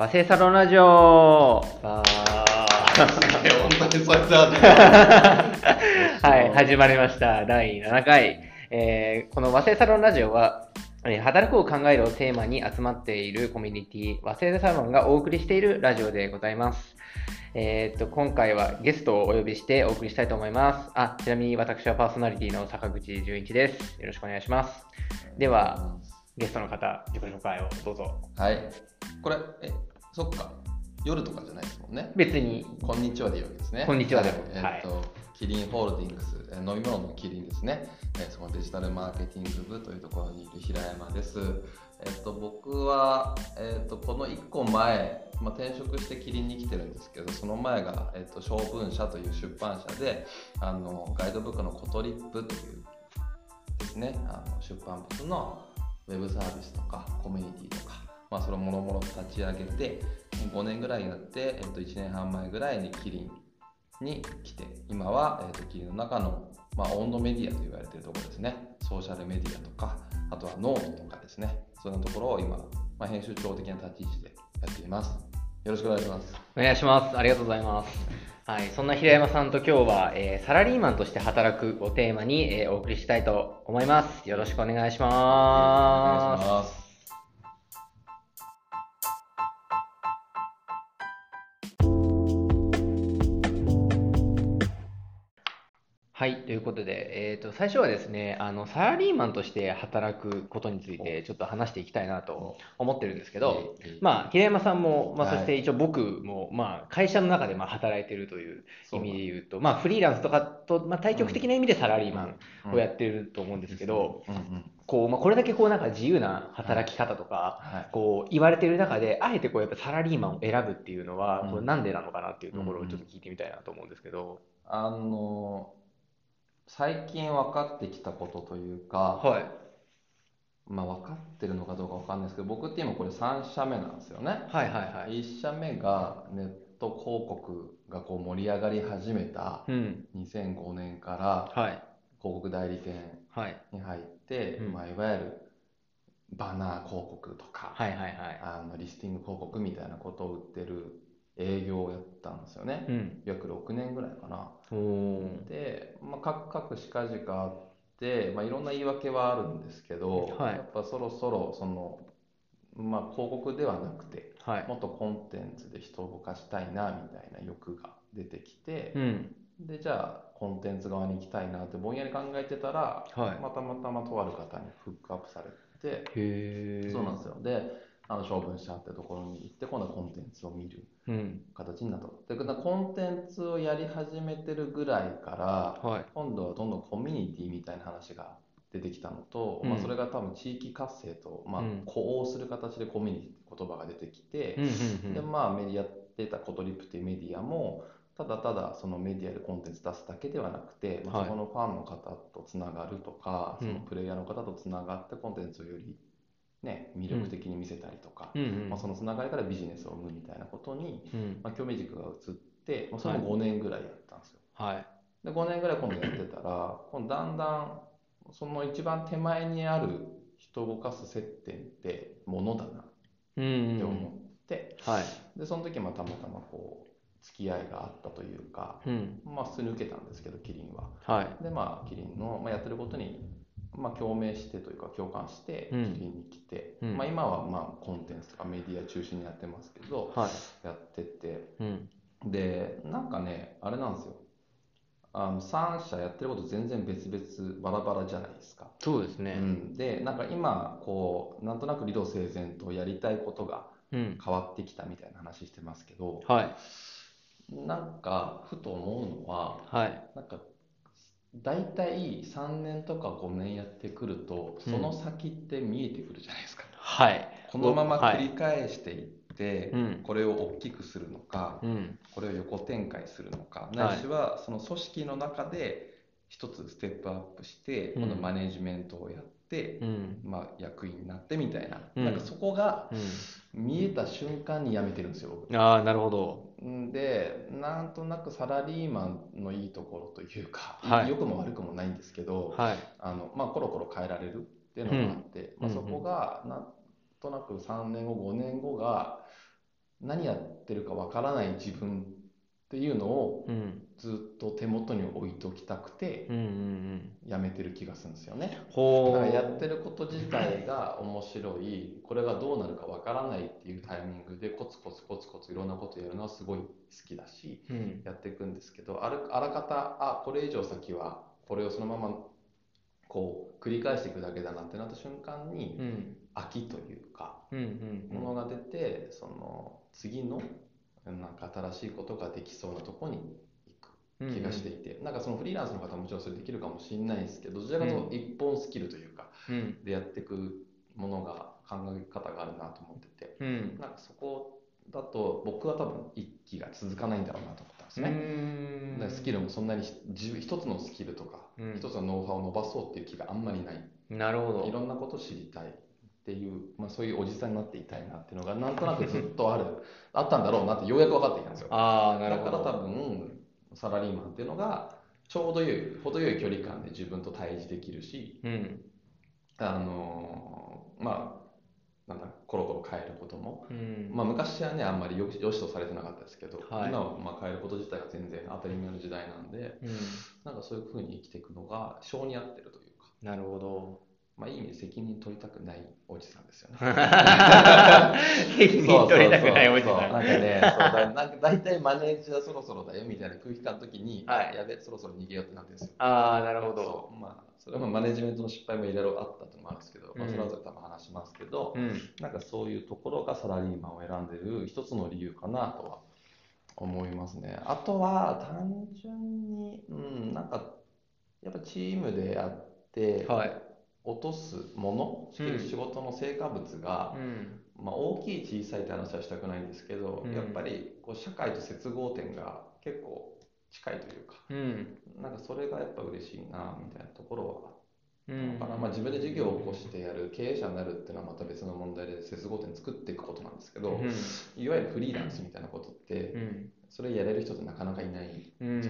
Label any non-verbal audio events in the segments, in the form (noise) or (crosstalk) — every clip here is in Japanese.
和製サロンラジオあ (laughs) 本当にそうやっ (laughs) はい、始まりました。第7回。えーこの和製サロンラジオは、えー働くを考えるをテーマに集まっているコミュニティ、和製サロンがお送りしているラジオでございます。えーっと、今回はゲストをお呼びしてお送りしたいと思います。あ、ちなみに私はパーソナリティの坂口純一です。よろしくお願いします。では、ゲストの方、自己紹介をどうぞ。はい。これ、え、そっか。夜とかじゃないですもんね。別に、こんにちはでいいわけですね。こんにちはでもはいえっと、キリンホールディングス、え飲み物のキリンですね。えーそのデジタルマーケティング部というところにいる平山です。えっと、僕は、えっと、この1個前、まあ、転職してキリンに来てるんですけど、その前が、えっと、小文社という出版社で、あの、ガイドブックのことりっぷというですね、あの出版物のウェブサービスとかコミュニティとか、まあ、それをもろもろ立ち上げて5年ぐらいになって、えっと、1年半前ぐらいにキリンに来て今は、えっと、キリンの中の、まあ、オウンドメディアと言われているところですねソーシャルメディアとかあとはノートとかですねそんなところを今、まあ、編集長的な立ち位置でやっていますよろしくお願いしますお願いします。ありがとうございます。はい、そんな平山さんと今日は、えーサラリーマンとして働くをテーマに、えーお送りしたいと思います。よろしくお願いしお願ます。はい、ということで、えー、と最初はですねあの、サラリーマンとして働くことについてちょっと話していきたいなと思ってるんですけど、まあ、平山さんも、まあ、はい。そして一応僕も、まあ、会社の中でまあ働いてるという意味で言うと、まあ、フリーランスとかと、まあ、対極的な意味でサラリーマンをやってると思うんですけど、こうまあ、これだけこうなんか自由な働き方とか、はい。こう言われてる中で、あえてこうやっぱサラリーマンを選ぶっていうのは、うんこれなんでなのかなっていうところをちょっと聞いてみたいなと思うんですけど。あの最近分かってきたことというか、はい。まあ、分かってるのかどうか分かんないですけど僕って今これ3社目なんですよね。はいはいはい。1社目がネット広告がこう盛り上がり始めたうん。2005年からはい。広告代理店はい。に入って、うんまあ、いわゆるバナー広告とか、はいはいはい。あのリスティング広告みたいなことを売ってる営業をやったんですよね。うん。約6年ぐらいかな。で、まあ、各各しかじかあって、まあ、いろんな言い訳はあるんですけど、はいやっぱそろそろその、まあ、広告ではなくてはい。もっとコンテンツで人を動かしたいなみたいな欲が出てきてう、ん。でじゃあコンテンツ側に行きたいなってぼんやり考えてたら、はい。またまたまとある方にフックアップされて。そうなんですよであの小文社ってところに行って今度はコンテンツを見るうん。形になったとでコンテンツをやり始めてるぐらいからはい。今度はどんどんコミュニティみたいな話が出てきたのと、うんまあ、それが多分地域活性と、まあうん、呼応する形でコミュニティって言葉が出てきてうん、うんでうん。まあメディアやってたコトリップっていうメディアもただただそのメディアでコンテンツ出すだけではなくて、まあはいそこのファンの方とつながるとか、うんそのプレイヤーの方とつながってコンテンツをより、ね、魅力的に見せたりとか、うんうんまあ、そのつながりからビジネスを生むみたいなことに、うん。まあ、興味軸が移って、まあ、それも5年ぐらいやったんですよ。はい。で5年ぐらい今度やってたら今度だんだんその一番手前にある人を動かす接点ってものだなっうんうんて思うん。って、はい。でその時まあたまたまこう付き合いがあったというか、うん。まあすり抜けたんですけどキリンは。はい。でまあキリンの、まあ、やってることに、まあ、共鳴してというか共感してキうんリンに来て、うんまあ、今はまあコンテンツとかメディア中心にやってますけどはい。やっててうん。でなんかねあれなんですよあの3社やってること全然別々バラバラじゃないですか。そうですね。うん、でなんか今こうなんとなく理路整然とやりたいことがうん。変わってきたみたいな話してますけどはい。なんかふと思うのははい。なんか大体3年とか5年やってくるとその先って見えてくるじゃないですか、はい。このままはい繰り返していって、うん。これを大きくするのか、うん。これを横展開するのか、いないしはその組織の中で一つステップアップして、うん今度マネジメントをやって、うん。まあ、役員になってみたいな,、うんなんかそこがう見えた瞬間に辞めてるんですよ僕ん。ああ、なるほど。んでなんとなくサラリーマンのいいところというか、はい良くも悪くもないんですけど、はい。あのまあ、コロコロ変えられるっていうのがあって、まあ、うんそこがなんとなく3年後5年後が何やってるかわからない自分っていうのをうん。ずっと手元に置いときたくて。やめてる気がするんですよね。だからやってること自体が面白いこれがどうなるかわからないっていうタイミングでコツコツコツコツいろんなことやるのはすごい好きだしうん。やっていくんですけどあるあらかたあこれ以上先はこれをそのままこう繰り返していくだけだなってなった瞬間にうん。飽きというかものが出てその次のなんか新しいことができそうなとこに行くうん。気がしていて、なんかそのフリーランスの方はもちろんそれできるかもしれないですけどどちらかというと一本スキルというかうん。でやっていくものが考え方があるなと思っててうん。なんかそこだと僕は多分一気が続かないんだろうなと思ったんですうね。んだからスキルもそんなにじ一つのスキルとかうん一つのノウハウを伸ばそうっていう気があんまりないなるほど。いろんなことを知りたいっていう、まあ、そういうおじさんになっていたいなっていうのがなんとなくずっとあるあったんだろうなってようやく分かってきたんですよああ、なるほど。だから多分サラリーマンっていうのがちょうど良い程よい距離感で自分と対峙できるしうん。あのーまあなんだコロコロ変えることも、うん。まあ、昔はねあんまりよよしとされてなかったですけど、はい今はまあ変えること自体が全然当たり前の時代なんでうん。なんかそういうふうに生きていくのが性に合ってるというか、なるほど。まあ、いい意味で責任取りたくないおじさんですよね。(laughs) 責任取れなくないおじさ。んなんかね、そうだなんか大体マネージャーそろそろだよみたいな空気感の時に、はいあやべ、そろそろ逃げようってなってるんですよ。ああ、なるほど。そうまあ、それはまあマネジメントの失敗もいろいろあったっていうんですけど、まあ、うんそれは多分話しますけど、うん。なんかそういうところがサラリーマンを選んでる一つの理由かなとは思いますね。あとは単純に、うん、なんかやっぱチームでやって、はい。落とすもの、してる仕事の成果物が、うん。まあ、大きい小さいって話はしたくないんですけど、うんやっぱりこう社会と接合点が結構近いというか、うん。なんかそれがやっぱ嬉しいなみたいなところはうん。だからまあ自分で事業を起こしてやる経営者になるっていうのはまた別の問題で接合点作っていくことなんですけど、うん。いわゆるフリーランスみたいなことって、うん。それやれる人ってなかなかいないうん。じゃないです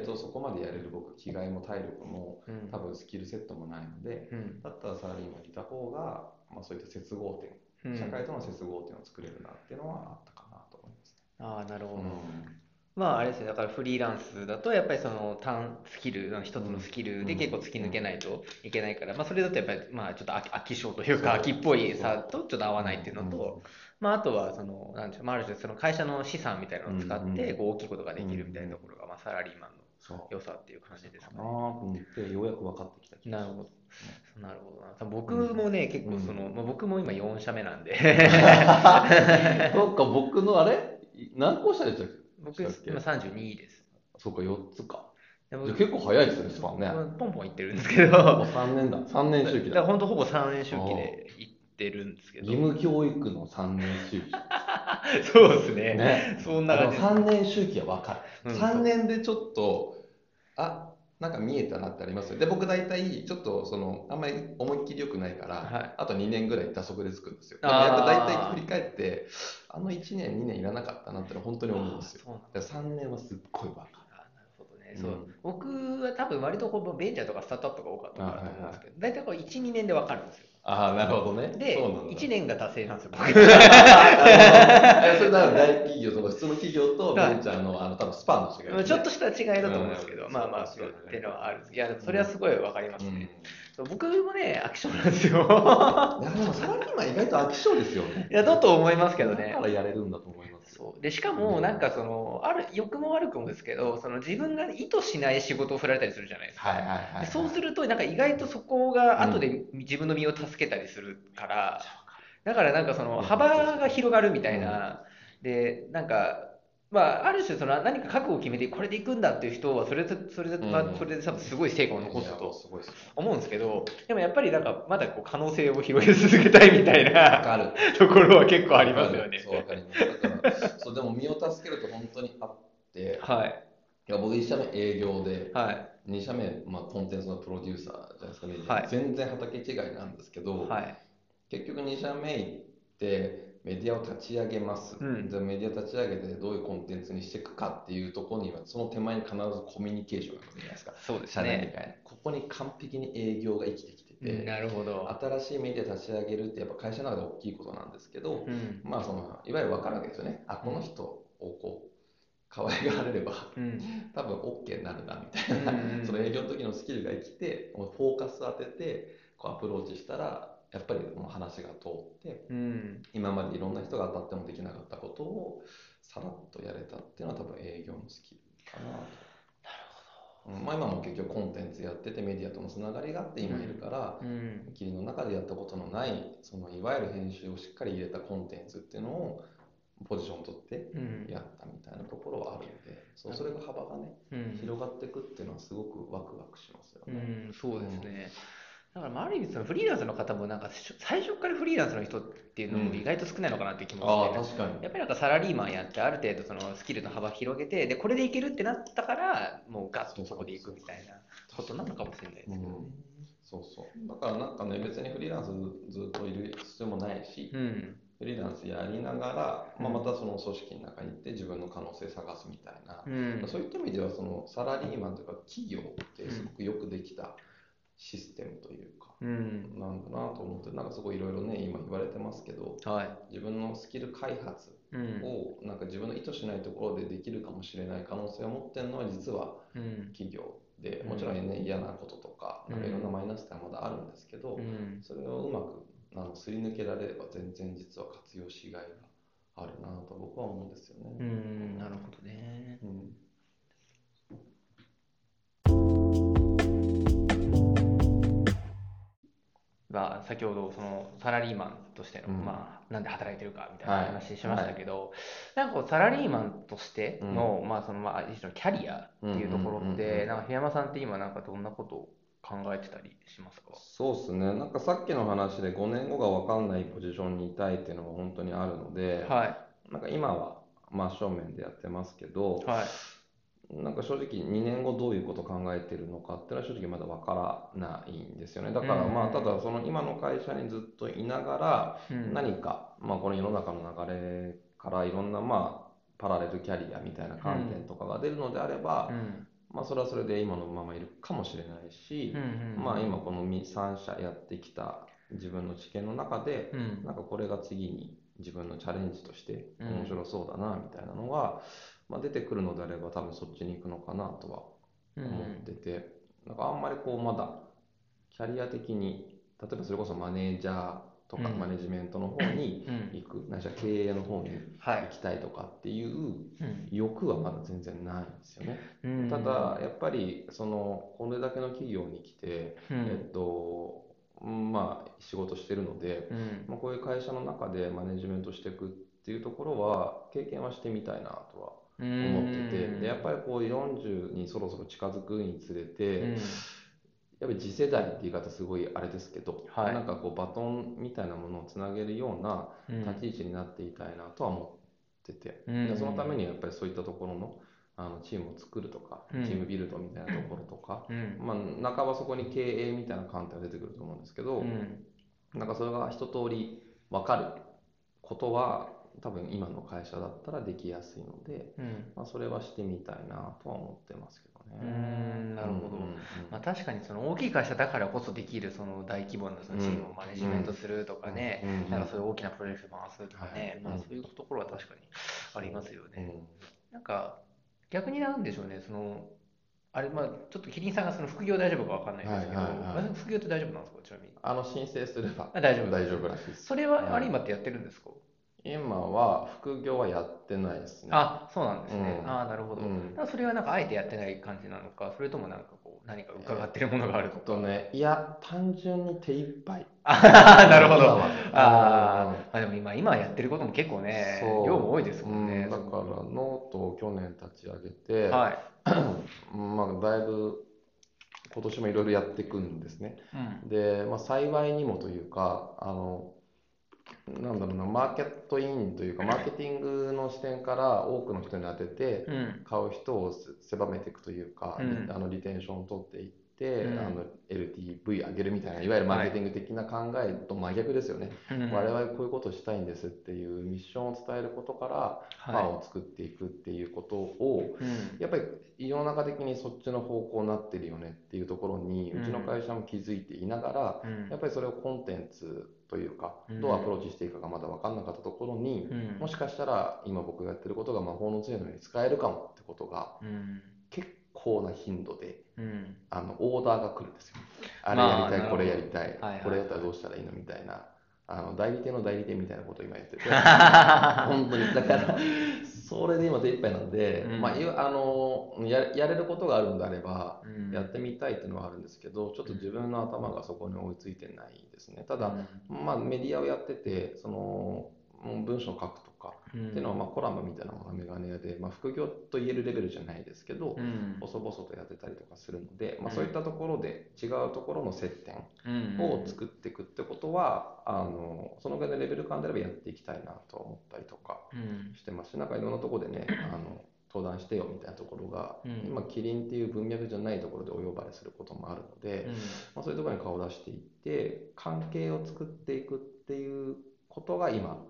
るとそこまでやれる僕気概も体力もうん。多分スキルセットもないのでうん。だったらサラリーマンにいた方が、まあ、そういった接合点うん社会との接合点を作れるなっていうのはあったかなと思いますああ、なるほど。ね。まああれですね、だからフリーランスだとやっぱりその単スキル、一つのスキルで結構突き抜けないといけないから、まあそれだとやっぱりまあちょっと飽き飽き性というか飽きっぽいさとちょっと合わないっていうのと、まああとはその、なんでしょう、まあある種その会社の資産みたいなのを使ってこう大きいことができるみたいなところがまあサラリーマン良さっていう感じですかね。と思ってようやく分かってきたなるほど。なるほどな。多分僕もね、結構その、まあ、僕も今4社目なんで、(laughs) そっか、僕のあれ？何個下でしたっけ？僕今32です。そうか、4つか。じゃあ結構早いですね、スパンね。まあポンポンいってるんですけど、もう3年だ。3年周期だ。だから本当ほぼ3年周期で行ってるんですけど。義務教育の3年周期。(laughs) そうですね。ね。そんな感じ。3年周期は分かる。うん3年でちょっと、あなんか見えたなってありますよ。で、僕大体、ちょっとその、あんまり思いっきり良くないから、はいあと2年ぐらい打足でつくんですよ。でもやっぱ大体振り返って、あの1年、2年いらなかったなってのは本当に思うんですよ。そうなんだだから3年はすっごい分かる。あなるほどね。うんそう。僕は多分割とこうベンチャーとかスタートアップが多かったからと思うんですけど、大体こう1、2年で分かるんですよ。ああ、なるほどね。で、そうなんだ。1年が達成なんですよ、僕。(laughs) それなら大企業とか普通の企業とベンチャーのあの多分スパンの違いね、ちょっとした違いだと思うんですけど、うんまあまあ、そうっていうのはある。いや、それはすごい分かりますうんね。僕もね、飽き性なんですよ。(laughs) いやでもサラリーマン意外と飽き性ですよね。いや、だと思いますけどねだか。らやれるんだと思。そう。でしかも、なんかその、ある、良くも悪くもですけど、その自分が意図しない仕事を振られたりするじゃないですか。はいはいはい、でそうすると、なんか意外とそこが後で自分の身を助けたりするから、だからなんかその幅が広がるみたいな、で、なんか、まあ、ある種その何か覚悟を決めてこれで行くんだっていう人はそれでそれで、まあうんそれで多分すごい成果を残すと。思うんですけどでもやっぱりなんかまだこう可能性を広げ続けたいみたいわな。ところは結構ありますよね。そうわかります。だから、そうでも身を助けると本当にあって、はいいや僕1社目営業で、はい2社目、まあ、コンテンツのプロデューサーじゃないですか、メディアはい全然畑違いなんですけど、はい結局2社目行ってメディアを立ち上げます、うんじゃあメディア立ち上げてどういうコンテンツにしていくかっていうところにはその手前に必ずコミュニケーションが来るじゃないですかそうです社内みね。ここに完璧に営業が生きてきてて、なるほど。新しいメディア立ち上げるってやっぱ会社の中で大きいことなんですけど、うん。まあそのいわゆる分かるわけですよねあこの人をこう可愛がられればうん。多分 OK になるなみたいな、うんうんその営業の時のスキルが生きてフォーカス当ててこうアプローチしたらやっぱりもう話が通ってうん。今までいろんな人が当たってもできなかったことをさらっとやれたっていうのは多分営業のスキルかなと。うんまあ、今も結局コンテンツやっててメディアとのつながりがあって今いるから、うん。キリの中でやったことのないそのいわゆる編集をしっかり入れたコンテンツっていうのをポジションを取ってうん。やったみたいなところはあるのでそうそれが幅がねうん。広がっていくっていうのはすごくワクワクしますようね。ん、そうですね。だからまあある意味そのフリーランスの方もなんかし最初からフリーランスの人っていうのも意外と少ないのかなって気もして、ああ確かに。やっぱりなんかサラリーマンやってある程度そのスキルの幅広げてでこれでいけるってなったからもうガッとそこでいくみたいなことなのかもしれないですけどね。そうそう。だからなんかね別にフリーランスずっといる必要もないし、うん。フリーランスやりながら、まあ、うんまたその組織の中に行って自分の可能性探すみたいな、うん。そういった意味ではそのサラリーマンというか企業ってすごくよくできたシステムというか、うん。なんだなと思ってなんかすごいいろいろね今言われてますけどはい。自分のスキル開発うん。をなんか自分の意図しないところでできるかもしれない可能性を持ってるのは実はうん。企業でもちろんね嫌なこととかなんかいろんなマイナス点はまだあるんですけど、うん。それをうまくあのすり抜けられれば全然実は活用しがいがあるなと僕は思うんですよね。うん。なるほどね。うんまあ、先ほどそのサラリーマンとしての、うん。まあ、なんで働いてるかみたいなはい。話しましたけど、なんかこうサラリーマンとしての、まあそのまあ一種のキャリアっていうところうんうんうんうん。って、なんか檜山さんって今なんかどんなことを考えてたりしますか？そうですね。なんかさっきの話で5年後が分かんないポジションにいたいっていうのは本当にあるので、はなんか今は真正面でやってますけどい。、はい。なんか正直2年後どういうことを考えてるのかっていうのは正直まだわからないんですよね。だからうんまあただその今の会社にずっといながらうん何かまあこの世の中の流れからいろんなまあパラレルキャリアみたいな観点とかが出るのであればう、ん。まあそれはそれで今のままいるかもしれないし。まあ今この3社やってきた自分の知見の中でうん。なんかこれが次に自分のチャレンジとしてうん面白そうだなみたいなのが、まあ、出てくるのであれば多分そっちに行くのかなとはうん。思ってて、なんかあんまりこうまだキャリア的に例えばそれこそマネージャーとかうん。マネジメントの方にうん。行く、ないしは経営の方にはい。行。きたいとかっていううん。欲はまだ全然ないんですよね。うん。ただやっぱりそのこれだけの企業に来て、うん。えっとまあ仕事してるので、うん。まあ、こういう会社の中でマネジメントしていくっていうところは経験はしてみたいなとは思ってて、でやっぱりこう40にそろそろ近づくにつれて、うん。やっぱり次世代って言い方すごいあれですけど、はい。なんかこうバトンみたいなものをつなげるようなうん。立ち位置になっていたいなとは思ってて、うん。でそのためにはやっぱりそういったところのあのチームを作るとか、うん。チームビルドみたいなところとか、うん。まあ、半ばそこに経営みたいな観点が出てくると思うんですけど、うん。なんかそれが一通り分かることは多分今の会社だったらできやすいので、うん。まあ、それはしてみたいなとは思ってますけどうね。んなるほど。うんうんうんまあ、確かにその大きい会社だからこそできるその大規模なそのチームをマネジメントするとかね、うんうんなんかそういう大きなプロジェクト回すとかね、はい。まあ、そういうところは確かにありますようね。んなんか逆になんでしょうね、そのあれまあちょっとキリンさんがその副業大丈夫かわかんないですけど、はいはいはい。まあ副業って大丈夫なんですか、ちなみに。あの申請すればあ大丈夫大丈夫らしいです。それは、はい。あれ今ってやってるんですか？今は副業はやってないですね。あ、そうなんですね。うんああ、なるほど。うんだからそれはなんかあえてやってない感じなのか、それともなんかこう何か伺ってるものがあるとか？えっとね、いや、単純に手一杯。(laughs) ああ、なるほど。今はあまあでも今、今やってることも結構ね、そう量も多いですもんんだからノートを去年立ち上げて、はい。まあ、だいぶ今年もいろいろやっていくんですね。うん。で、まあ、幸いにもというか、あの、なんだろうな、マーケットインというか、マーケティングの視点から多くの人に当てて、うん。買う人をせ狭めていくというか、うんあのリテンションを取っていって、て、うん。あの LTV 上げるみたいないわゆるマーケティング的な考えと真逆ですよね、うん。我々こういうことをしたいんですっていうミッションを伝えることからファンを作っていくっていうことをうん。やっぱり世の中的にそっちの方向になってるよねっていうところにうちの会社も気づいていながら、うん。やっぱりそれをコンテンツというかうんどうアプローチしていいかがまだ分かんなかったところに、うん。もしかしたら今僕がやってることが魔法の杖のように使えるかもってことが構な頻度でうん。あのオーダーが来るんですよ。あれまあやりたい、これやりたい、はいはい。これやったらどうしたらいいのみたいな。あの代理店の代理店みたいなことを今言ってて、(laughs) 本当に、だから、それで今手一杯なんで、うん。まあ、あのややれることがあるんであれば、うん。やってみたいっていうのはあるんですけど、ちょっと自分の頭がそこに追いついてないですね。ただ、まあ、メディアをやってて、その文章を書くとか。うん。っていうのは、まあ、コラムみたいなものがメガネ屋で、まあ、副業と言えるレベルじゃないですけど、うん。細々とやってたりとかするので、まあ、うん。そういったところで違うところの接点うんを作っていくってことは、あのそのぐらいのレベル感であればやっていきたいなと思ったりとかうん。してますしなんかいろんなところでねあの登壇してよみたいなところが、うん。今キリンっていう文脈じゃないところでお呼ばれすることもあるので、うん。まあ、そういうところに顔を出していって関係を作っていくっていうことが今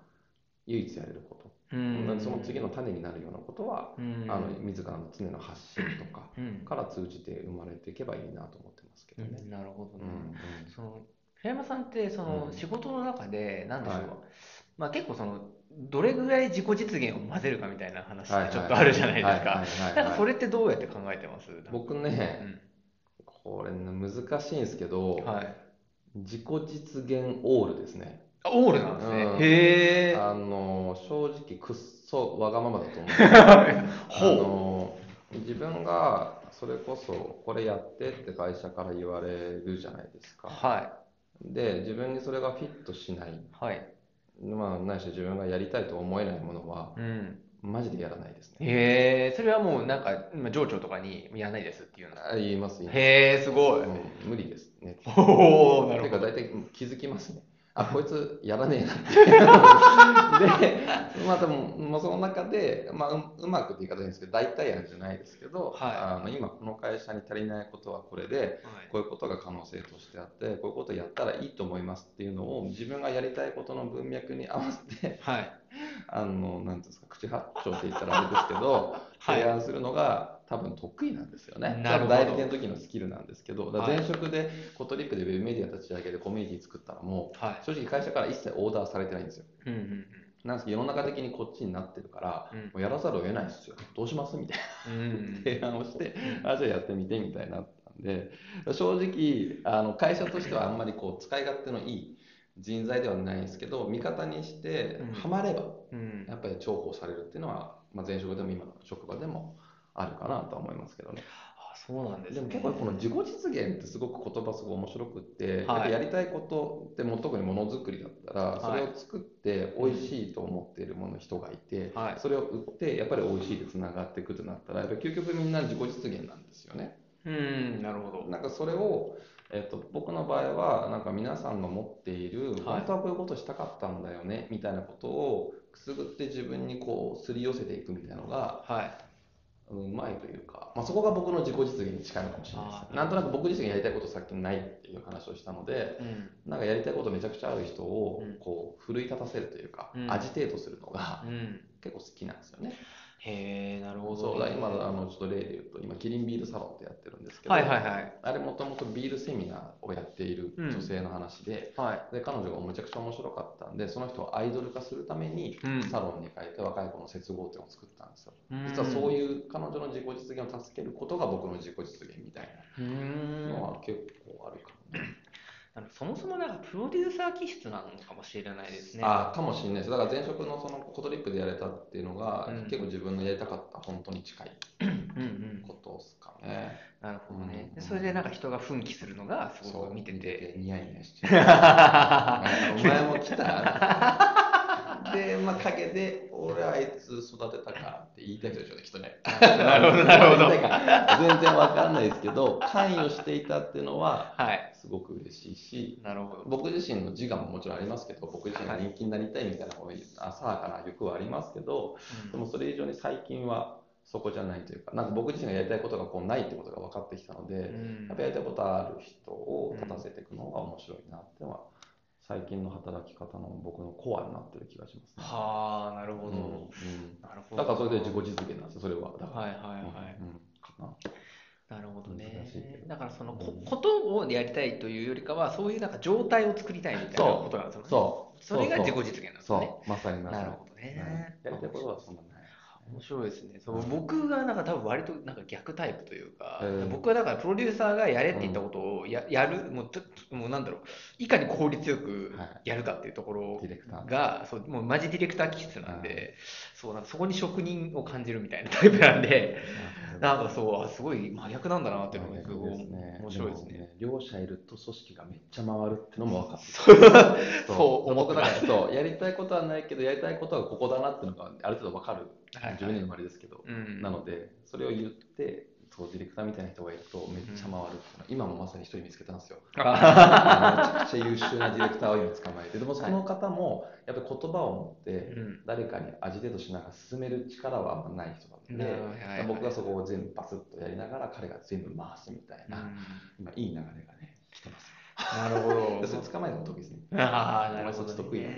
唯一やれること、うんその次の種になるようなことは、うんあの自らの常の発信とかうんから通じて生まれていけばいいなと思ってますけどね。なるほどうね。んその平山さんってそのうん仕事の中で何でしょう、はいまあ結構そのどれぐらい自己実現を混ぜるかみたいな話はいってちょっとあるじゃないですか。はいはいはいなんかそれってどうやって考えてます？僕うね、んこれね難しいんですけど、はい。自己実現オールですね。あオールなんですね。うんへえ。あの正直くっそわがままだと思う。あ (laughs) ほう。の自分がそれこそこれやってって会社から言われるじゃないですか。はで自分にそれがフィットしない、いはい。まあないし自分がやりたいと思えないものはうん。マジでやらないですね。へえ。それはもうなんか今上長とかにやらないですっていうの。あ言います言います。へえすごい。うん無理ですね。(laughs) おおなるほど。てか大体気づきますね。あ、こいつやらねえなって。(laughs) で、まあでも、まあ、その中で、まあう、うまくって言い方いいんですけど、大体案じゃないですけど、はいあの今この会社に足りないことはこれで、こういうことが可能性としてあって、こういうことをやったらいいと思いますっていうのを自分がやりたいことの文脈に合わせて、はい。あの、なんですか、口八丁って言ったらあれですけど、はい提案するのが多分得意なんですよね。多分代理店の時のスキルなんですけど、前職でコトリップでウェブメディア立ち上げてコミュニティ作ったらもはい。う、正直会社から一切オーダーされてないんですよ。うんうんなんですけど、世の中的にこっちになってるから、うんもうやらざるを得ないですよ。どうしますみたいなうん。うん。提案をして、あ、じゃあやってみてみたいになったんで、正直、あの会社としてはあんまりこう使い勝手のいい人材ではないんですけど、味方にしてうん、ハマれば、うん。やっぱり重宝されるっていうのは、まあ、前職でも今の職場でもあるかなとは思いますけどね。あ、そうなんですね。でも結構この自己実現ってすごく言葉すごい面白くって、はいやりたいことってもう特にものづくりだったら、はいそれを作って美味しいと思っているもの人がいて、はいそれを売ってやっぱり美味しいでつながっていくとなったら、やっぱり究極みんな自己実現なんですよね。うん、なるほど。なんかそれを、えっと、僕の場合はなんか皆さんの持っている、はい本当はこういうことしたかったんだよねみたいなことをくすぐって自分にこうすり寄せていくみたいなのがはい。うまいというか、まあ、そこが僕の自己実現に近いのかもしれないですなんとなく僕自身がやりたいことさっきないっていう話をしたのでうん。なんかやりたいことめちゃくちゃある人をうんこう奮い立たせるというか、うんアジテートするのがうん。結構好きなんですよね。へえ、なるほど。そうだ今あのちょっと例で言うと今キリンビールサロンってやってるんですけど、はいはいはい。あれもともとビールセミナーをやっている女性の話で,、はい。で彼女がめちゃくちゃ面白かったんでその人をアイドル化するためにうんサロンに変えて若い子の接合点を作ったんですよ。うん実はそういう彼女の自己実現を助けることが僕の自己実現みたいうなんのは結構あるかもね。そもそもなんかプロデューサー気質なのかもしれないですね。あかもしれないです。だから前職のそのコトリップでやれたっていうのが、うん結構自分のやりたかった本当に近いうんうん。ことですかね。なるほどね。うんでそれでなんか人が奮起するのがすごく見てて。ニヤニヤしてる。(laughs) お前も来た？で、まあ、陰で、俺あいつ育てたからって言いたい人でしょうね、きっとね。(laughs) なるほどなるほど全然わかんないですけど、関与していたっていうのは、はい。すごく嬉しいし、なるほど。僕自身の自我ももちろんありますけど、僕自身が人気になりたいみたいな浅はかな欲はありますけど、でもそれ以上に最近は、そこじゃないというか、なんか僕自身がやりたいことがこうないってことが分かってきたので、うんやっぱやりたいことある人を立たせていくのが面白いなってのは、最近の働き方の僕のコアになってる気がしますね。はあなるほど、うんうん。なるほど。だからそれで自己実現なんですよ、それは。だからはいはいはい、うん。うんかな。なるほどね。だからそのこうん。ことをやりたいというよりかはそういうなんか状態を作りたいみたいなことなんですよね。そう。それが自己実現なんですそう。よねまさにまさに。なるほどね。うん。やりたいことはそんな。面白いですね。そう僕がなんか多分割となんか逆タイプというか、えー僕はだからプロデューサーがやれって言ったことをや,、やるもうちょっともうなんだろう。いかに効率よくはい。やるかっていうところディレクター。が、そうもうマジディレクター気質なんで、そうなんかそこに職人を感じるみたいなタイプなんで、なんかそうあすごい真逆なんだなっていうのがすごい面白いですね。も両者いると組織がめっちゃ回るってのも分かってそう。思っ僕だからそうやりたいことはないけどやりたいことはここだなっていうのがある程度分かるはいはい。自分でもあれですけど、うん。なのでそれを言ってそうディレクターみたいな人がいるとめっちゃ回るうのは、今もまさに一人見つけたんですよ。あ。めちゃくちゃ優秀なディレクターを今捕まえてでもその方もやっぱり言葉を持ってうん。誰かにアジテートしながら進める力はあんまない人なので、なるほどはいはい。僕がそこを全部バスッとやりながら彼が全部回すみたいな、うん。今いい流れがね来てます。よなるほど。で (laughs) それ捕まえるの得意ですね。ああなるほど、お前そっち得意な。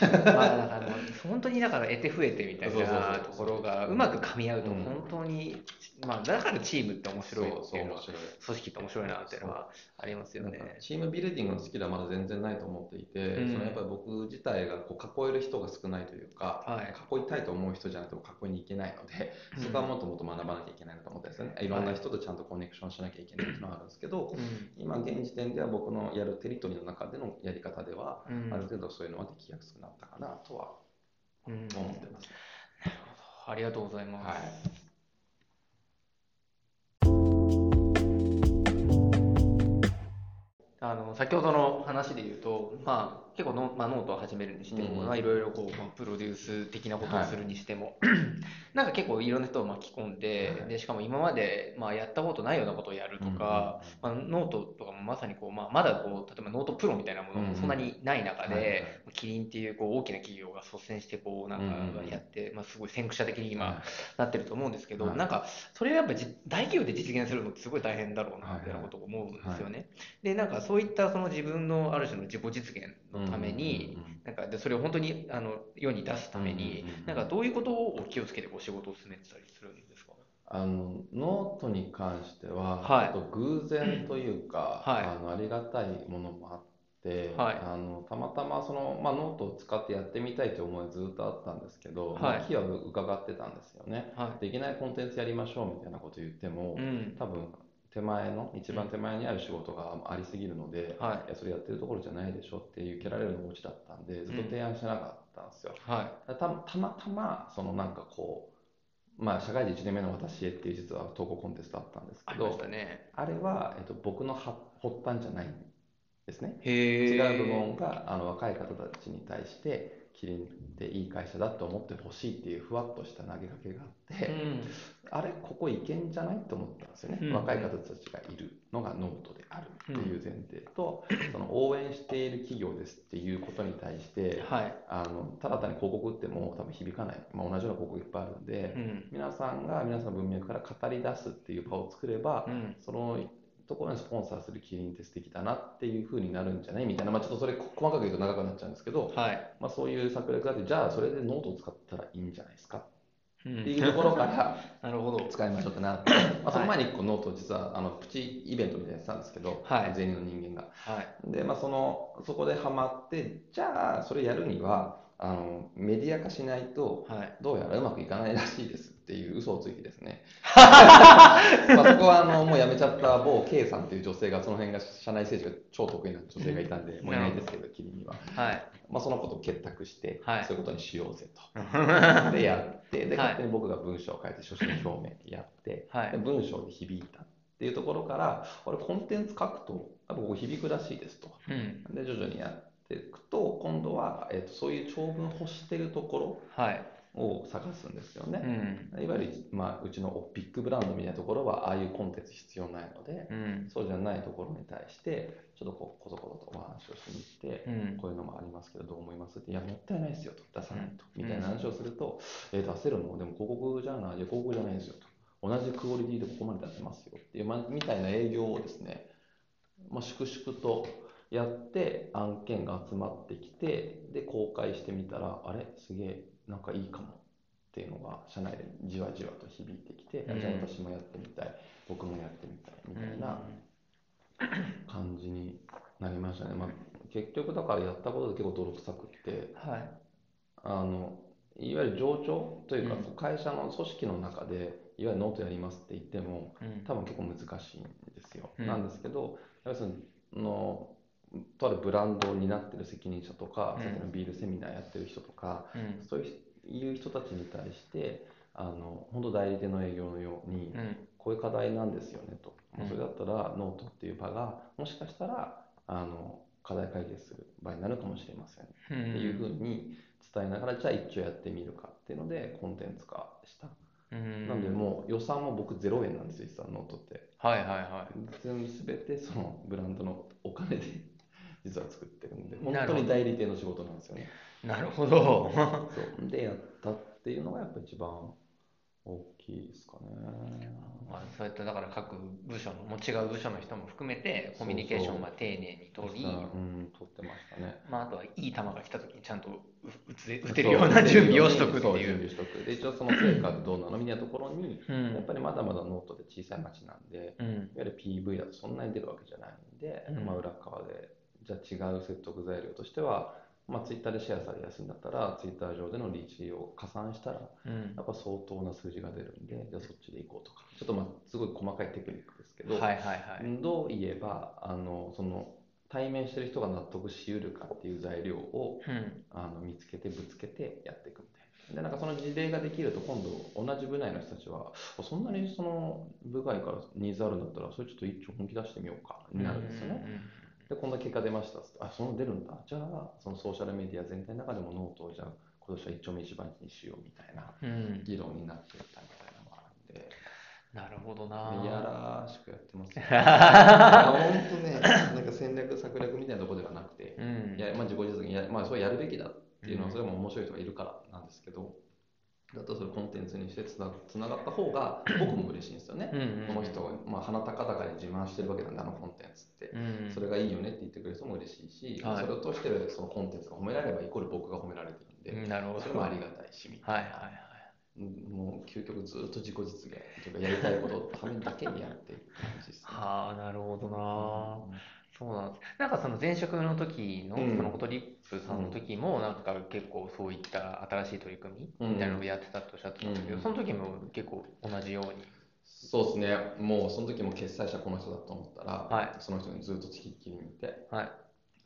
まあだから本当にだから得て増えてみたいなところがうまく噛み合うとうん。本当に、まあだからチームって面白いっていうのはそうそう面白い。組織って面白いなっていうのはありますよね。チームビルディングのスキルはまだ全然ないと思っていて、うん。そのやっぱり僕自体がこう囲える人が少ないというか、はい。囲いたいと思う人じゃなくても囲いに行けないので、うん。そこはもっともっと学ばなきゃいけないなと思ってですよね。いろんな人とちゃんとコネクションしなきゃいけないっていうのがあるんですけど、うん。今現時点では僕のやるテリトリーの中でのやり方では、うん。ある程度そういうのはできやすくなったかなとはうん思ってます。ありがとうございます。はいあの先ほどの話で言うと、まあ、結構の、まあ、ノートを始めるにしても、うんまあ、いろいろこう、まあ、プロデュース的なことをするにしても、なんか結構いろんな人を巻き込んで、はい。でしかも今まで、まあ、やったことないようなことをやるとか、まあ、ノートとかもまさにこう、まあ、まだこう例えば note pro みたいなものもそんなにない中で、はいはい。キリンっていうこう大きな企業が率先してこうなんうんうんうん。かやって、まあ、すごい先駆者的に今、はい。なってると思うんですけど、はい。なんかそれをやっぱじ大企業で実現するのってすごい大変だろうなみたいなことを思うんですよね。でなんかそういったその自分のある種の自己実現のために、なんかでそれを本当にあの世に出すために、なんかどういうことを気をつけてこう仕事を進めてたりするんですか？あのノートに関しては、はい。と偶然というか、はい。あのありがたいものもあって、はい。あのたまたまその、まあ、ノートを使ってやってみたいという思いはずっとあったんですけど、まあはい機は伺ってたんですよね。はできないコンテンツやりましょうみたいなこと言っても、い。うん。多分手前の一番手前にある仕事がありすぎるので、はいやそれやってるところじゃないでしょっていう蹴られるのがオチだったんでずっと提案してなかったんですよ。はたたまたまそのなんかこう、まあ、社会人1年目の私へっていう実は投稿コンテストあったんですけどしたね。あれは、えっと、僕のは発端じゃないんですね。違う部門があの若い方たちに対してキリンっていい会社だと思ってほしいっていうふわっとした投げかけがあって、うん。あれここいけんじゃないと思ったんですよね、うん若い方たちがいるのがノートであるっていう前提と、その応援している企業ですっていうことに対してはい。あのただ単に広告打っても多分響かない、まあ、同じような広告いっぱいあるんで、うん。皆さんが皆さんの文脈から語り出すっていう場を作れば、うん。そのところにスポンサーするキリンって素敵だなっていう風になるんじゃない？みたいな、まあ、ちょっとそれ細かく言うと長くなっちゃうんですけど、はい。まあ、そういう策略があってじゃあそれでノートを使ったらいいんじゃないですか？うっていうところから (laughs) なるほど。使いましょうってなって、(laughs) まあ、その前に1個ノートを実はあのプチイベントみたいなのやってたんですけど、はい全員の人間が。はい。で、まあ、そのそこでハマってじゃあそれやるにはあのメディア化しないとはい。どうやらうまくいかないらしいですっていう嘘をついてですね。(laughs) まあそこはあのもう辞めちゃった某 K さんっていう女性がその辺が社内政治が超得意な女性がいたんでもういないですけどキリンには、はい。まあ、そのことを結託して、はい。そういうことにしようぜと。(laughs) でやってではい。勝手に僕が文章を書いて所信表明やって、はい。で文章で響いたっていうところからあれコンテンツ書くとやっぱここ響くらしいですと。うん。で徐々にやっていくと今度は、えっとそういう長文欲してるところはい。を探すんですよね。うん。いわゆる、まあ、うちのビッグブランドみたいなところは、ああいうコンテンツ必要ないので、うん。そうじゃないところに対して、ちょっとこう、こそこそとお話をしに行って、うん。こういうのもありますけど、どう思いますって、いや、もったいないですよと、出さないと、みたいな話をすると、えー出せるのでも広告じゃない、いや、広告じゃないんですよと、同じクオリティでここまで出せますよっていう、ま、みたいな営業をですね、まあ、粛々とやって、案件が集まってきて、で、公開してみたら、あれ、すげえ、なんかいいかもっていうのが、社内でじわじわと響いてきて、うんじゃあ私もやってみたい、僕もやってみたい、みたいな。感じになりましたね。まあ、結局だからやったことで結構泥臭くって、はい。あの、いわゆる上長というか、うん会社の組織の中で、いわゆるノートやりますって言っても、うん。多分結構難しいんですよ。うんなんですけど、やっぱりその、とあるブランドを担ってる責任者とか、うんさっきのビールセミナーやってる人とか、うん。そういう人たちに対して、あの、本当代理店の営業のように、うん。こういう課題なんですよねと、うんそれだったらノートっていう場がもしかしたらあの課題解決する場になるかもしれませんっうん。ていうふうに伝えながらじゃあ一応やってみるかっていうのでコンテンツ化した、うん。なんでもう予算も僕0円なんですよ実はノートってはいはいは全部全てそのブランドのお金で実は作ってるんで本当に代理店の仕事なんですよねい。なるほど。そうでやったっていうのがやっぱ一番大きいですかねまあ、そういっただから各部署のもう違う部署の人も含めてコミュニケーションをまあ丁寧に取り、うん、取ってましたねまあ、あとはいい球が来た時にちゃんとう打つ打てるような準備をしとくってそう準いう。備しとくで一応その成果どうなのみたいなところに、うん。やっぱりまだまだノートで小さい町なんで、うん。いわゆる PV だとそんなに出るわけじゃないんで、うんまあ裏側で、じゃあ違う説得材料としては、まあ、ツイッターでシェアされやすいんだったら、ツイッター上でのリーチを加算したら、うんやっぱ相当な数字が出るんで、じゃあそっちで行こうとか、ちょっとまあすごい細かいテクニックですけど、はいはいはい。どう言えばあのその対面してる人が納得しうるかっていう材料をうん。あの見つけてぶつけてやっていくみたいな。でなんかその事例ができると今度同じ部内の人たちはあそんなにその部外からニーズあるんだったらそれちょっと一丁本気出してみようかになるんですよね。でこんな結果出ましたっつってあその出るんだじゃあそのソーシャルメディア全体の中でもノートをじゃあ今年は一丁目一番地にしようみたいなうん。うん。議論になってたみたいなのがあるんで。なるほどな。いやらしくやってますね。(laughs) 本当ね、なんか戦略、策略みたいなところではなくて、うん。いや、まあ、自己実現や、まあ、それやるべきだっていうのは、うんそれも面白い人がいるからなんですけど、だとそれコンテンツにしてつなつながった方が、(clears throat) 僕も嬉しいんですよね。うんうん。この人が、まあ、鼻高々に自慢してるわけなんで、あのコンテンツって。うん。それがいいよねって言ってくれる人も嬉しいし、はいそれを通してそのコンテンツが褒められれば、イコール僕が褒められてるんで、うんなるほど。それもありがたいし、みたいな。はいはいはい。もう究極ずっと自己実現というか、やりたいことのためだけにやっていく感じですね。はあ、なるほどな。そうなんです。なんかその前職の時の、うんそのコトリップさんの時も、なんか結構そういった新しい取り組みみたいなのをやってたとおっしゃってましたけど、うんその時も結構同じように。そうですね、もうその時も決済者この人だと思ったら、はいその人にずっとつきっきりにいて、はい。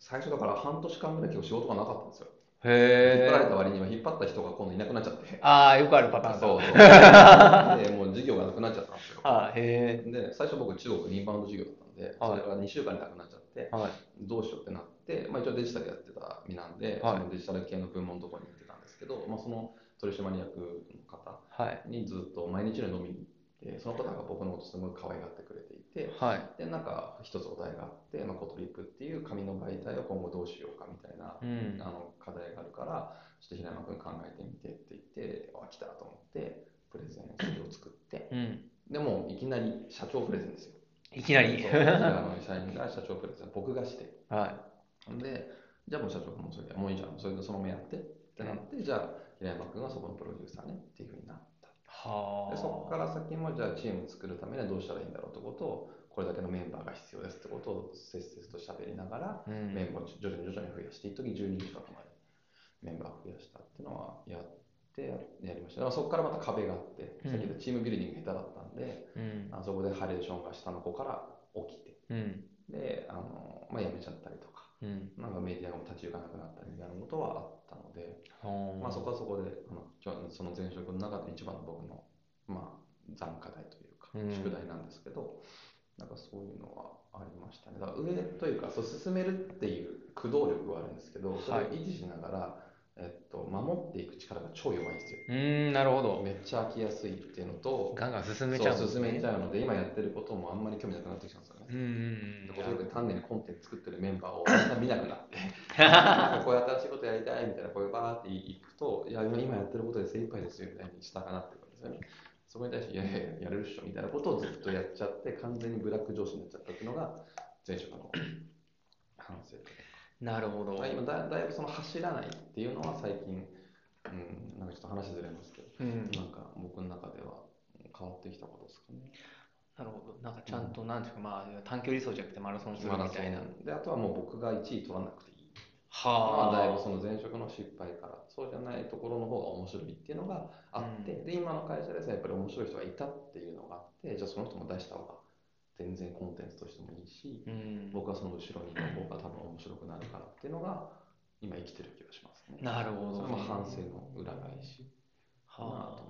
最初だから半年間ぐらい結構仕事がなかったんですよ。へ引っ張られえ。た割には引っ張った人が今度いなくなっちゃって、ああ、よくあるパターンだ。そうそう。(laughs) で、もう事業がなくなっちゃったんですよ。(laughs) あーへで、最初僕中国インバウンド事業だったんで、それが2週間でなくなっちゃってえ。、はい。どうしようってなって、まあ一応デジタルやってた身なんで、はいそのデジタル系の部門のところに行ってたんですけど、まあその取締役の方はい。にずっと毎日のように飲みに行って、その方が僕のことすごい可愛がってくれていて、はい。で、なんか一つお題があって、まあ、コトリップっていう紙の媒体を今後どうしようかみたいな、うん。あの課題があるから、ちょっと平山君考えてみてって言って、あ、来たと思って、プレゼン資料を作って、うん。でもいきなり社長プレゼンですよ。いきなり。社員が社長プレゼン、僕がして。はで、じゃあもう社長君もそれで、もういいじゃん、それでそのままやってってなって、じゃあ平山君がそこのプロデューサーねっていうふうになった。い。はあ。でそこから先もじゃあチーム作るためにはどうしたらいいんだろうってことをこれだけのメンバーが必要ですってことをせっせと喋りながらうん。メンバーを徐々に徐々に増やして一時10人近くまでメンバーを増やしたっていうのはやってやりましただからそこからまた壁があって、うんさっき言ったチームビルディング下手だったんでうん。あそこでハレーションが下の子から起きてうん。であの、まあ、辞めちゃったりとかうん。なんかメディアが立ち行かなくなったりみたいなことはあったので、はあまあ、そこはそこでその前職の中で一番の僕の、まあ、残課題というか、うん宿題なんですけど、なんかそういうのはありましたね。だから上というか、そう進めるっていう駆動力はあるんですけど、それを維持しながら、えっと、守っていく力が超弱いんですよ。うーん、なるほど。めっちゃ飽きやすいっていうのと、ガンガン進めちゃうね。進めちゃうので、今やってることもあんまり興味なくなってきたんですよね。うんうんうん。でこれで単にコンテンツ作ってるメンバーを (laughs) みんな見なくなって、(laughs) こういう新しいことやりたいみたいな、こういうバーっていくと、いや、今今やってることで精一杯ですよみたいにしたかなってくるんですよね。そこに対して、いやいやいや、やれるっしょみたいなことをずっとやっちゃって、完全にブラック上司になっちゃったっていうのが、前職の反省なるほど。まあ今だだいぶその走らないっていうのは最近、うん、なんかちょっと話ずれますけど、うん。なんか僕の中では変わってきたことですかね。なるほど。なんかちゃんと、なんていうか、まあ、短距離走じゃなくてマラソンするみたいな。ンで、あとはもう僕が1位取らなくていい。はあ。まあ、だいぶその前職の失敗からそうじゃないところの方が面白いっていうのがあって、うんで今の会社ですねやっぱり面白い人がいたっていうのがあってじゃあその人も出した方が全然コンテンツとしてもいいし、うん。僕はその後ろにいた方が多分面白くなるからっていうのが今生きてる気がしますね。なるほど。それも反省の裏返しはます。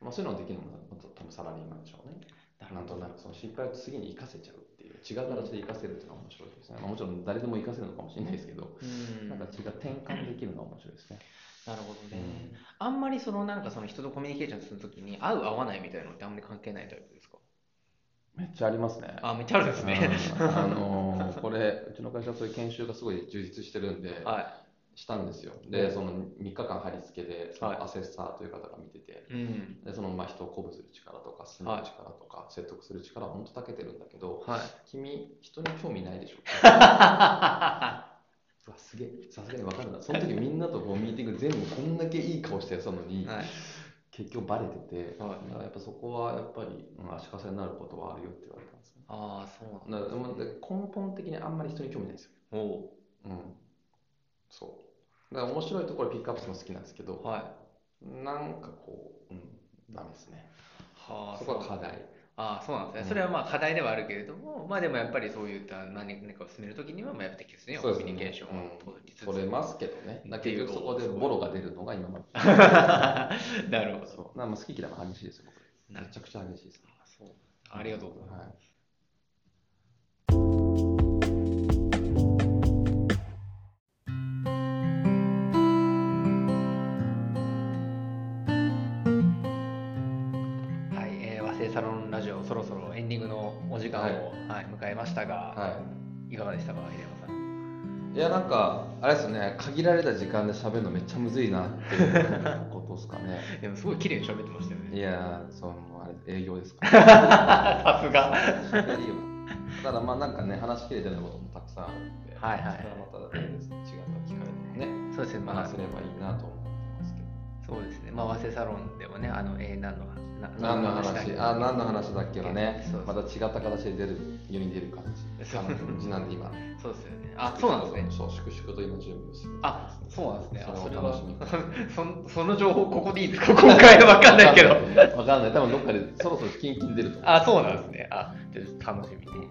まあ、そういうのができるのも多分サラリーマンでしょうね。あ。なんとなくその失敗を次に生かせちゃうっていう違う形で生かせるっていうのが面白いですね。まあ、もちろん誰でも生かせるのかもしれないですけど、うん。なんか違う転換できるのが面白いですね。なるほどね。あんまりそのなんかその人とコミュニケーションするときに合う合わないみたいなのってあんまり関係ないタイプですか？めっちゃありますね。あ、めっちゃあるんですね。うんあのーこれ、うちの会社はそういう研修がすごい充実してるんで、はしたんですよ。で、その3日間貼り付けで、そはいのアセッサーという方が見てて、い。うん。でそのまあ人を鼓舞する力とか、進める力とか、説得する力は本当長けてるんだけど、はい。君、人に興味ないでしょ？(laughs) うわすげえ、さすがに分かるな。その時みんなとこうミーティング全部こんだけいい顔してやったのに、はい。結局バレてて、はいだからやっぱそこはやっぱり、うん足かせになることはあるよって言われたんですね。ああ、そうなんだ。だ根本的にあんまり人に興味ないんですよ。おうん。そう。だから面白いところピックアップするの好きなんですけど、うはい。なんかこう、うん、ダメですね。はあ、そこは課題。ああ、そうなんですね。うんそれはまあ課題ではあるけれども、まあでもやっぱりそういった何かを進めるときには、まあやっぱ適切にコそうですねミュニケーションを取りつつ。取れますけどね。だっていう結局そこでボロが出るのが今まで。(laughs) なるほど。そう。だからまあ好き嫌いも激しいですよ、僕。めちゃくちゃ激しいです。あそうありがとうございます。はいはい、サロンラジオ、そろそろエンディングのお時間を、はいはい迎えましたが、、はいかがでしたか、秀山さん？い。いや、なんか、あれですね、限られた時間で喋るのめっちゃむずいなっていうことですかね。(laughs) でもすごい綺麗に喋ってましたよね。いやー、その、あれ、営業ですから。(laughs) さすが。ただまあなんかね、話しきれてないこともたくさんあるんで、はいはいそれはまた、ね、違った機会でもね、そうですね、まあ話せればいいなと思ってますけど。そうですね、まあ、和製サロンでもね、あの、えー、何のな何の話あ、何の話だっけはねまた違った形で出る、世に出る感じ。そう感じなんで今。(laughs) そうですよね。あ、そうなんですね。そう、粛々と今準備をする。あ、そうなんですね。あそそれみに。(laughs) そその情報、ここでいいですか？(laughs) 今回は分かんないけど。わかんない。多分どっかでそろそろキンキン出ると。あ、そうなんですね。あ楽しみに。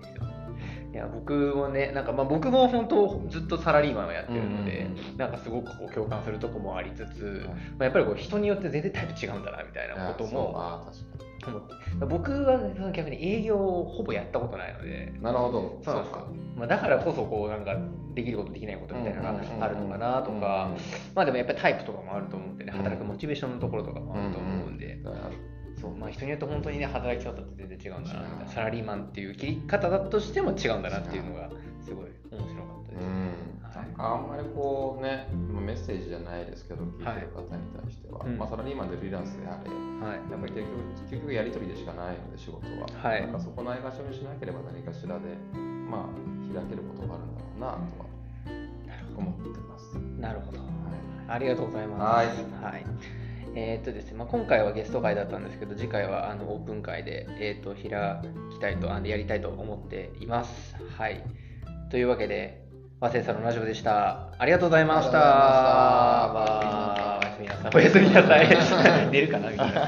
いや、僕もね、なんかまあ僕も本当ずっとサラリーマンをやってるので、うんうんなんかすごくこう共感するとこもありつつ、はいまあ、やっぱりこう人によって全然タイプ違うんだなみたいなことも思って、僕は逆に営業をほぼやったことないので、に。なるほど。そうか。まあ、だからこそこうなんかできることできないことみたいなのがあるのかなとか、まあでもやっぱりタイプとかもあると思うんでね、働くモチベーションのところとかもあると思うんで、だからそうまあ、人によって本当にね働き方って全然違うんだなみたいな。サラリーマンっていう切り方だとしても違うんだなっていうのがすごい面白かったです。うん、なんかあんまりこうね、まあメッセージじゃないですけど、聞いてる方に対しては、うん。まあ、サラリーマンでフリーランスであれ、はい。やっぱり結局結局やり取りでしかないので、仕事は。はい。なんかそこないがしろにしなければ何かしらで、まあ、開けることがあるんだろうなとは思ってます。なるほど。はありがとうございます。はい。はいえーっとですねまあ、今回はゲスト会だったんですけど、次回はあのオープン会で、えーっと開きたいとあのやりたいと思っています。はい。というわけで、和製さんのラジオでした。ありがとうございました。おやすみなさい。(laughs) 寝るかなみたいな。